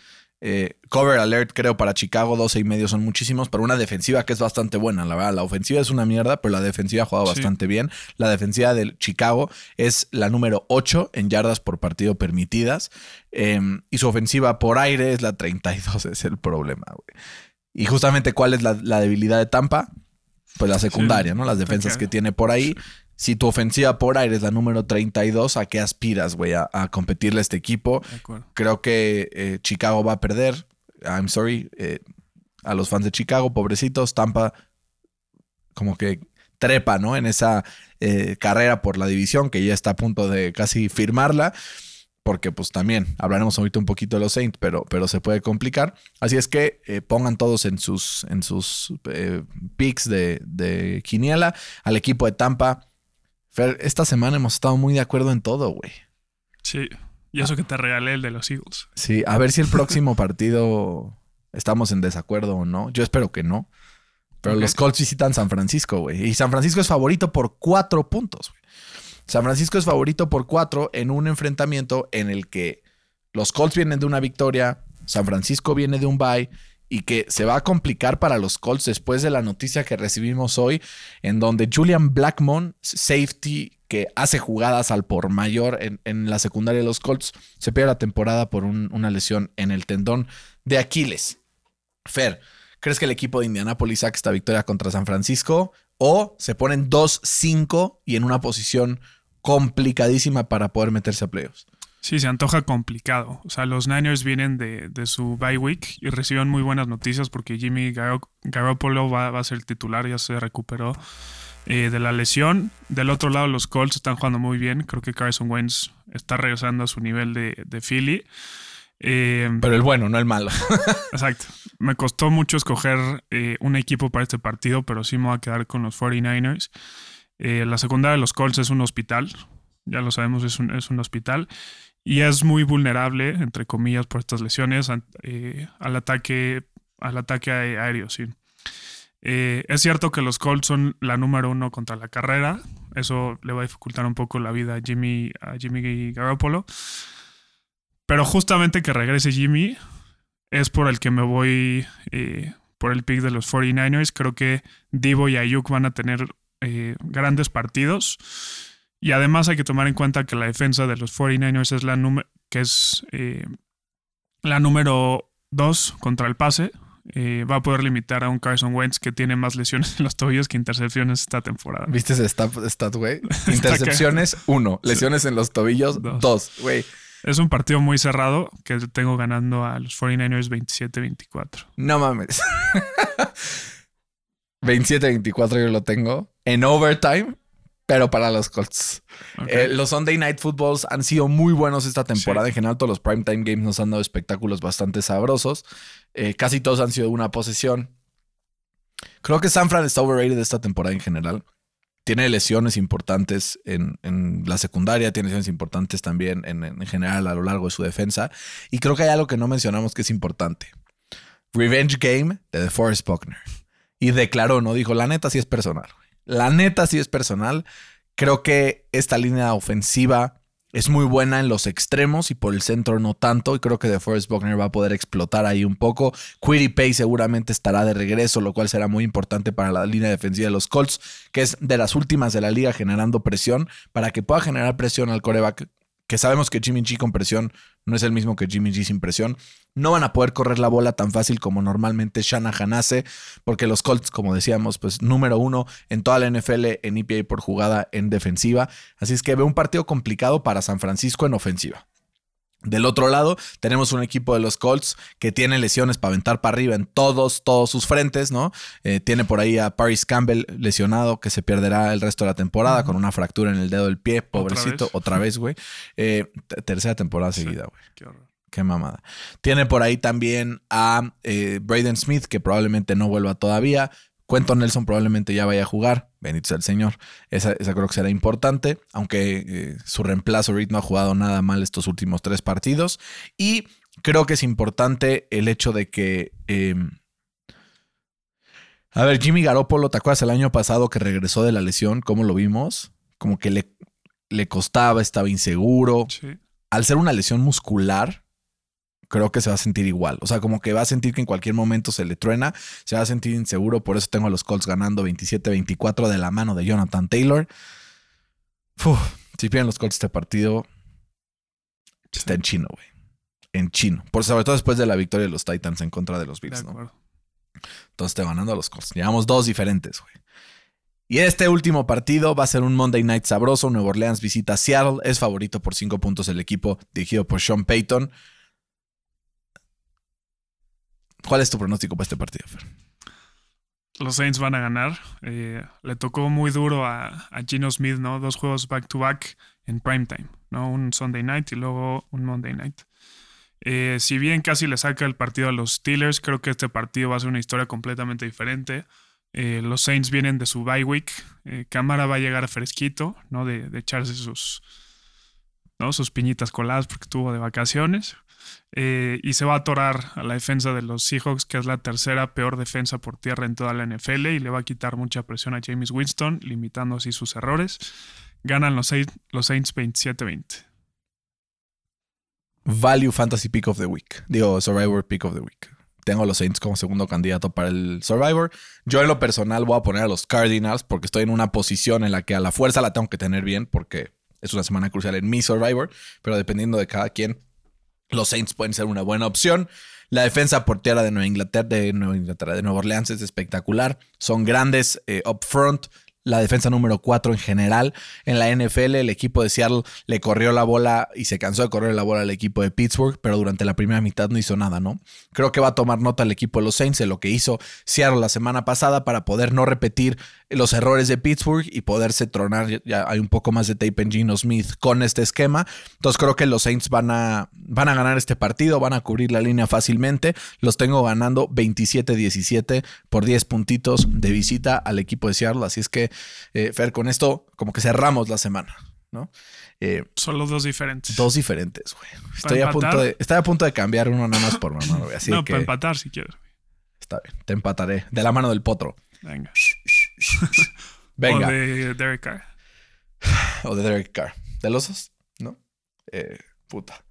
S1: Eh, cover alert, creo, para Chicago, 12 y medio son muchísimos, pero una defensiva que es bastante buena, la verdad. La ofensiva es una mierda, pero la defensiva ha jugado bastante bien. La defensiva del Chicago es la número 8 en yardas por partido permitidas. Em, y su ofensiva por aire es la 32, es el problema, güey. Y justamente, ¿cuál es la, debilidad de Tampa? Pues la secundaria, ¿no? Las defensas que tiene por ahí si tu ofensiva por aire es la número 32, ¿a qué aspiras, güey? A, competirle a este equipo. Creo que eh, Chicago va a perder. I'm sorry. Eh, a los fans de Chicago, pobrecitos. Tampa, como que trepa, ¿no? En esa eh, carrera por la división, que ya está a punto de casi firmarla. Porque pues también hablaremos ahorita un poquito de los Saints, pero, pero se puede complicar. Así es que pongan todos en sus, en sus picks de, de Quiniela al equipo de Tampa Fer, esta semana hemos estado muy de acuerdo en todo, güey.
S2: Sí. Y eso que te regalé el de los Eagles.
S1: Sí, a ver si el próximo partido estamos en desacuerdo o no. Yo espero que no. Pero los Colts visitan San Francisco, güey. Y San Francisco es favorito por cuatro puntos, güey. San Francisco es favorito por cuatro en un enfrentamiento en el que los Colts vienen de una victoria, San Francisco viene de un bye y que se va a complicar para los Colts después de la noticia que recibimos hoy, en donde Julian Blackmon, safety que hace jugadas al por mayor en, la secundaria de los Colts, se pierde la temporada por una lesión en el tendón de Aquiles. Fer, ¿crees que el equipo de Indianapolis saca esta victoria contra San Francisco? ¿O se ponen 2-5 y en una posición complicadísima para poder meterse a playoffs?
S2: Sí, se antoja complicado. O sea, los Niners vienen de, su bye week y reciben muy buenas noticias porque Jimmy Garoppolo va, a ser titular, ya se recuperó. eh, de la lesión. Del otro lado, los Colts están jugando muy bien. Creo que Carson Wentz está regresando a su nivel de, de Philly. Eh,
S1: Pero el bueno, no el malo.
S2: exacto. Me costó mucho escoger eh, un equipo para este partido, pero sí me voy a quedar con los 49ers. Eh, la secundaria de los Colts es un hospital. Ya lo sabemos, es un, es un hospital. Y es muy vulnerable, entre comillas, por estas lesiones eh, al ataque, al ataque aé- aéreo, sí. Eh, es cierto que los Colts son la número uno contra la carrera. Eso le va a dificultar un poco la vida a Jimmy, a Jimmy Garoppolo. Pero justamente que regrese Jimmy es por el que me voy eh, por el pick de los 49ers. Creo que Divo y Ayuk van a tener eh, grandes partidos. Y además hay que tomar en cuenta que la defensa de los 49ers es la, número que es, eh, la número 2 contra el pase. Eh, va a poder limitar a un Carson Wentz que tiene más lesiones en los tobillos que intercepciones esta temporada.
S1: ¿Viste ese stat, stat, güey? Intercepciones, uno. Lesiones en los tobillos,
S2: Dos.
S1: dos. Güey,
S2: Es un partido muy cerrado que tengo ganando a los 49ers 27-24.
S1: no mames. 27-24 yo lo tengo. En overtime, pero para los Colts. Eh, los Sunday Night Footballs han sido muy buenos esta temporada. En general, todos los primetime games nos han dado espectáculos bastante sabrosos. Eh, casi todos han sido de una posesión. Creo que San Fran está overrated esta temporada en general. Tiene lesiones importantes en, en la secundaria, tiene lesiones importantes también en, en general a lo largo de su defensa. Y creo que hay algo que no mencionamos que es importante. Revenge Game de DeForest Buckner. Y declaró, no dijo, la neta sí es personal. La neta sí es personal. Creo que esta línea ofensiva es muy buena en los extremos y por el centro no tanto. Y creo que DeForest Buckner va a poder explotar ahí un poco. Quiddy Pay seguramente estará de regreso, lo cual será muy importante para la línea defensiva de los Colts, que es de las últimas de la liga generando presión. Para que pueda generar presión al coreback, que sabemos que Jimmy G con presión no es el mismo que Jimmy G sin presión. No van a poder correr la bola tan fácil como normalmente Shanahan hace, porque los Colts, como decíamos, pues número uno en toda la NFL en EPA por jugada en defensiva. Así es que veo un partido complicado para San Francisco en ofensiva. Del otro lado, tenemos un equipo de los Colts que tiene lesiones para aventar para arriba en todos, todos sus frentes, ¿no? Eh, tiene por ahí a Paris Campbell lesionado que se perderá el resto de la temporada con una fractura en el dedo del pie, pobrecito, otra vez, güey. Eh, tercera temporada
S2: Sí.
S1: seguida, güey.
S2: Qué horror.
S1: Qué mamada. Tiene por ahí también a eh, Braden Smith, que probablemente no vuelva todavía. Cuento Nelson probablemente ya vaya a jugar. Bendito sea el Señor. Esa, esa creo que será importante. Aunque eh, su reemplazo, Reed, no ha jugado nada mal estos últimos tres partidos. Y creo que es importante el hecho de que. eh, a ver, Jimmy Garoppolo, ¿te acuerdas el año pasado que regresó de la lesión? ¿Cómo lo vimos? Como que le, le costaba, estaba inseguro
S2: Sí.
S1: al ser una lesión muscular, creo que se va a sentir igual. O sea, como que va a sentir que en cualquier momento se le truena, se va a sentir inseguro. Por eso tengo a los Colts ganando 27-24 de la mano de Jonathan Taylor. Uf, si pierden los Colts este partido, está en chino, güey. En chino. Por sobre todo después de la victoria de los Titans en contra de los
S2: De
S1: Bills, ¿no? Entonces te ganando a los Colts. Llevamos dos diferentes, güey. Y este último partido va a ser un Monday Night sabroso. Nueva Orleans visita Seattle. Es favorito por cinco puntos el equipo dirigido por Sean Payton. ¿Cuál es tu pronóstico para este partido, Fer?
S2: Los Saints van a ganar. Eh, le tocó muy duro a, a Gino Smith, ¿no? Dos juegos back to back en primetime, ¿no? Un Sunday night y luego un Monday night. Eh, si bien casi le saca el partido a los Steelers, creo que este partido va a ser una historia completamente diferente. Eh, los Saints vienen de su bye week. Cámara va a llegar fresquito, ¿no? De, de echarse sus, ¿no? sus piñitas coladas porque estuvo de vacaciones. Eh, y se va a atorar a la defensa de los Seahawks, que es la tercera peor defensa por tierra en toda la NFL, y le va a quitar mucha presión a James Winston, limitando así sus errores. Ganan los, Saints- los Saints 27-20.
S1: Value Fantasy Pick of the Week. Digo, Survivor Pick of the Week. Tengo los Saints como segundo candidato para el Survivor. Yo en lo personal voy a poner a los Cardinals porque estoy en una posición en la que a la fuerza la tengo que tener bien porque es una semana crucial en mi Survivor. Pero dependiendo de cada quien, los Saints pueden ser una buena opción. La defensa por tierra de Nueva Inglaterra, de Nueva Inglaterra, de Nueva Orleans es espectacular. Son grandes eh, up front. La defensa número 4 en general en la NFL. El equipo de Seattle le corrió la bola y se cansó de correr la bola al equipo de Pittsburgh, pero durante la primera mitad no hizo nada, ¿no? Creo que va a tomar nota el equipo de los Saints de lo que hizo Seattle la semana pasada para poder no repetir los errores de Pittsburgh y poderse tronar. Ya hay un poco más de tape en Gino Smith con este esquema. Entonces creo que los Saints van a, van a ganar este partido, van a cubrir la línea fácilmente. Los tengo ganando 27-17 por 10 puntitos de visita al equipo de Seattle. Así es que eh, Fer, con esto como que cerramos la semana, ¿no? Eh,
S2: Solo dos diferentes.
S1: dos diferentes, güey. Estoy a, punto de, estoy a punto de cambiar uno nada más por mamá, güey. Así
S2: no,
S1: que
S2: para empatar si quieres.
S1: está bien, te empataré. De la mano del potro.
S2: Venga.
S1: Venga.
S2: O de Derek Carr.
S1: O de Derek Carr. ¿De los? ¿No? Eh, puta.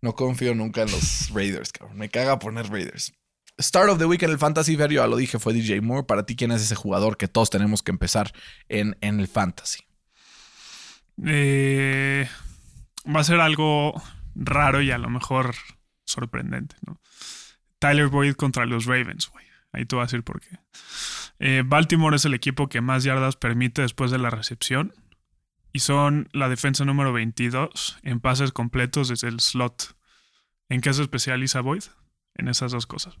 S1: No confío nunca en los Raiders, cabrón. Me caga poner Raiders. Start of the week en el Fantasy Fair, ya lo dije, fue DJ Moore. Para ti, ¿quién es ese jugador que todos tenemos que empezar en, en el Fantasy?
S2: Eh, va a ser algo raro y a lo mejor sorprendente, ¿no? Tyler Boyd contra los Ravens, güey. Ahí tú vas a decir por qué. Eh, Baltimore es el equipo que más yardas permite después de la recepción. Y son la defensa número 22 en pases completos desde el slot. ¿En qué se especializa Boyd? En esas dos cosas.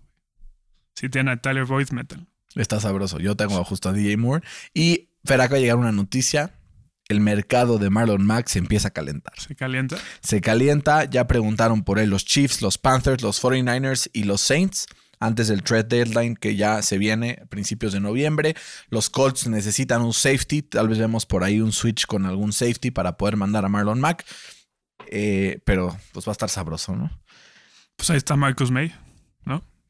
S2: Si tiene a Tyler Boyd, métanlo.
S1: Está sabroso. Yo tengo justo a DJ Moore. Y Fer, acaba de llegar una noticia. El mercado de Marlon Mack se empieza a calentar.
S2: ¿Se calienta?
S1: Se calienta. Ya preguntaron por él los Chiefs, los Panthers, los 49ers y los Saints. Antes del trade deadline que ya se viene a principios de noviembre. Los Colts necesitan un safety. Tal vez vemos por ahí un switch con algún safety para poder mandar a Marlon Mack. Eh, pero pues va a estar sabroso, ¿no?
S2: Pues ahí está Marcus May.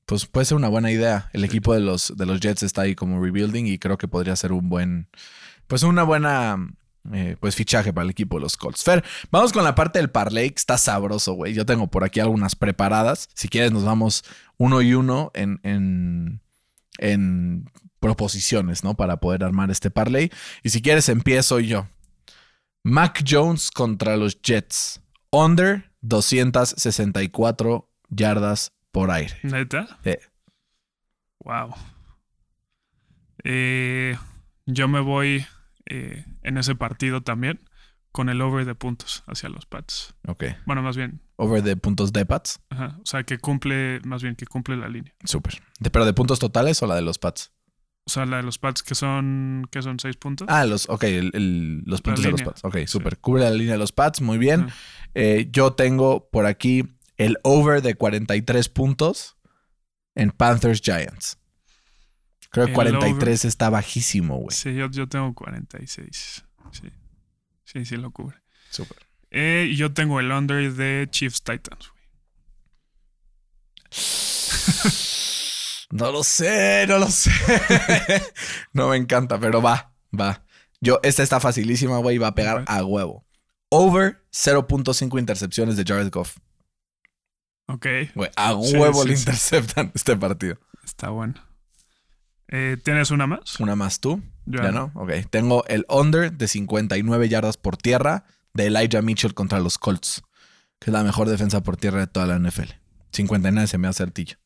S1: Pues puede ser una buena idea. El equipo de los, de los Jets está ahí como rebuilding y creo que podría ser un buen, pues una buena, eh, pues fichaje para el equipo de los Colts. Fer, vamos con la parte del parlay, que está sabroso, güey. Yo tengo por aquí algunas preparadas. Si quieres nos vamos uno y uno en, en, en proposiciones, ¿no? Para poder armar este parlay. Y si quieres empiezo yo. Mac Jones contra los Jets. Under 264 yardas por aire.
S2: ¿Neta?
S1: Eh,
S2: Wow. Eh, yo me voy eh, en ese partido también con el over de puntos hacia los Pats.
S1: ok.
S2: Bueno, más bien,
S1: Over de puntos de Pats.
S2: ajá, o sea, que cumple, más bien que cumple la línea.
S1: Súper. De- ¿Pero de puntos totales o la de los Pats?
S2: O sea, la de los Pats que son, que son seis puntos.
S1: Ah, los, ok, el- el- los puntos de los. Pats. Ok, súper. Cubre la línea de los Pats, muy bien. Eh, yo tengo por aquí el over de 43 puntos en Panthers Giants. Creo que
S2: El
S1: 43 está bajísimo, güey.
S2: Sí, yo, yo tengo 46. Sí. Sí, sí lo cubre.
S1: Súper.
S2: Eh, yo tengo el under de Chiefs Titans. güey.
S1: No lo sé, no lo sé. no me encanta, pero va, va. Yo, esta está facilísima, güey, va a pegar a huevo. Over 0.5 intercepciones de Jared Goff.
S2: Ok,
S1: Güey, a huevo
S2: sí,
S1: le
S2: sí.
S1: interceptan este partido.
S2: está bueno. Eh, ¿Tienes una más?
S1: Una más tú.
S2: Yo
S1: Ya no. Ok. Tengo el under de 59 yardas por tierra de Elijah Mitchell contra los Colts, que es la mejor defensa por tierra de toda la NFL. 59 se me hace artillo.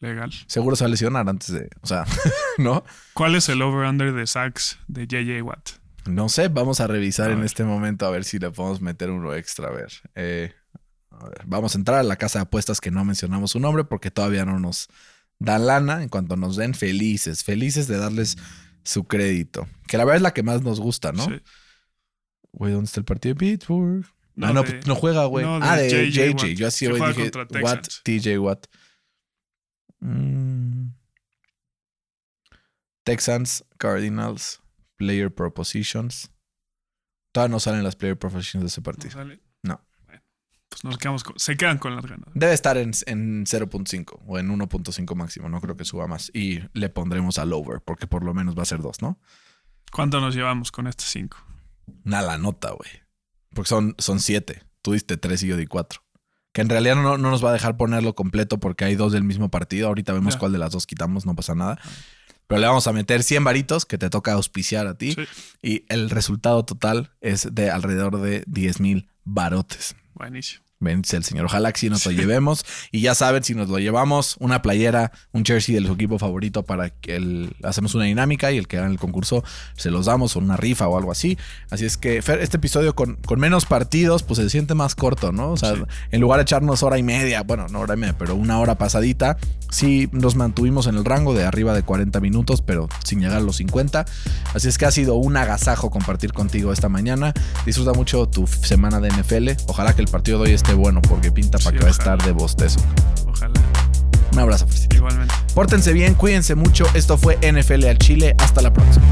S2: Legal.
S1: Seguro se va a lesionar antes de. O sea, ¿no?
S2: ¿Cuál es el over-under de sacks de JJ Watt?
S1: No sé. Vamos a revisar
S2: A
S1: en este momento a ver si le podemos meter uno extra. A ver. Eh. Vamos a entrar a la casa de apuestas que no mencionamos su nombre porque todavía no nos dan lana. En cuanto nos den, felices. Felices de darles su crédito. Que la verdad es la que más nos gusta, ¿no?
S2: Sí.
S1: Güey, ¿dónde está el partido de Pittsburgh?
S2: No,
S1: ah, no,
S2: de-
S1: no juega, güey.
S2: no,
S1: ah, de
S2: JJ
S1: JJ. Yo así, güey, dije,
S2: Texans.
S1: TJ Watt. Mm. Texans, Cardinals, Player Propositions. Todavía no salen las Player Propositions de ese
S2: ¿No
S1: partido. No.
S2: Pues nos quedamos con... Se quedan con las ganas.
S1: Debe estar en, en 0.5 o en 1.5 máximo. No creo que suba más. Y le pondremos al over, porque por lo menos va a ser 2, ¿no?
S2: ¿Cuánto nos llevamos con estos cinco?
S1: Una la nota, güey. Porque son, son siete. Tú diste tres y yo di cuatro. Que en realidad no, no nos va a dejar ponerlo completo porque hay dos del mismo partido. Ahorita vemos cuál de las dos quitamos, no pasa nada. Pero le vamos a meter 100 varitos que te toca auspiciar a ti.
S2: Sí.
S1: Y el resultado total es de alrededor de 10 mil barotes.
S2: Buenísimo.
S1: Bendice el Señor. Ojalá que sí nos lo llevemos. Y ya saben, si nos lo llevamos, una playera, un jersey de su equipo favorito para que el, hacemos una dinámica y el que gane el concurso se los damos o una rifa o algo así. Así es que, Fer, este episodio con, con menos partidos, pues se siente más corto, ¿no? O sea, en lugar de echarnos hora y media, bueno, no hora y media, pero una hora pasadita, sí nos mantuvimos en el rango de arriba de 40 minutos, pero sin llegar a los 50. Así es que ha sido un agasajo compartir contigo esta mañana. Disfruta mucho tu semana de NFL. Ojalá que el partido de hoy esté bueno porque pinta para que va a estar de bostezo.
S2: Ojalá.
S1: Un abrazo,
S2: Igualmente.
S1: Pórtense bien, cuídense mucho. Esto fue NFL al Chile. Hasta la próxima.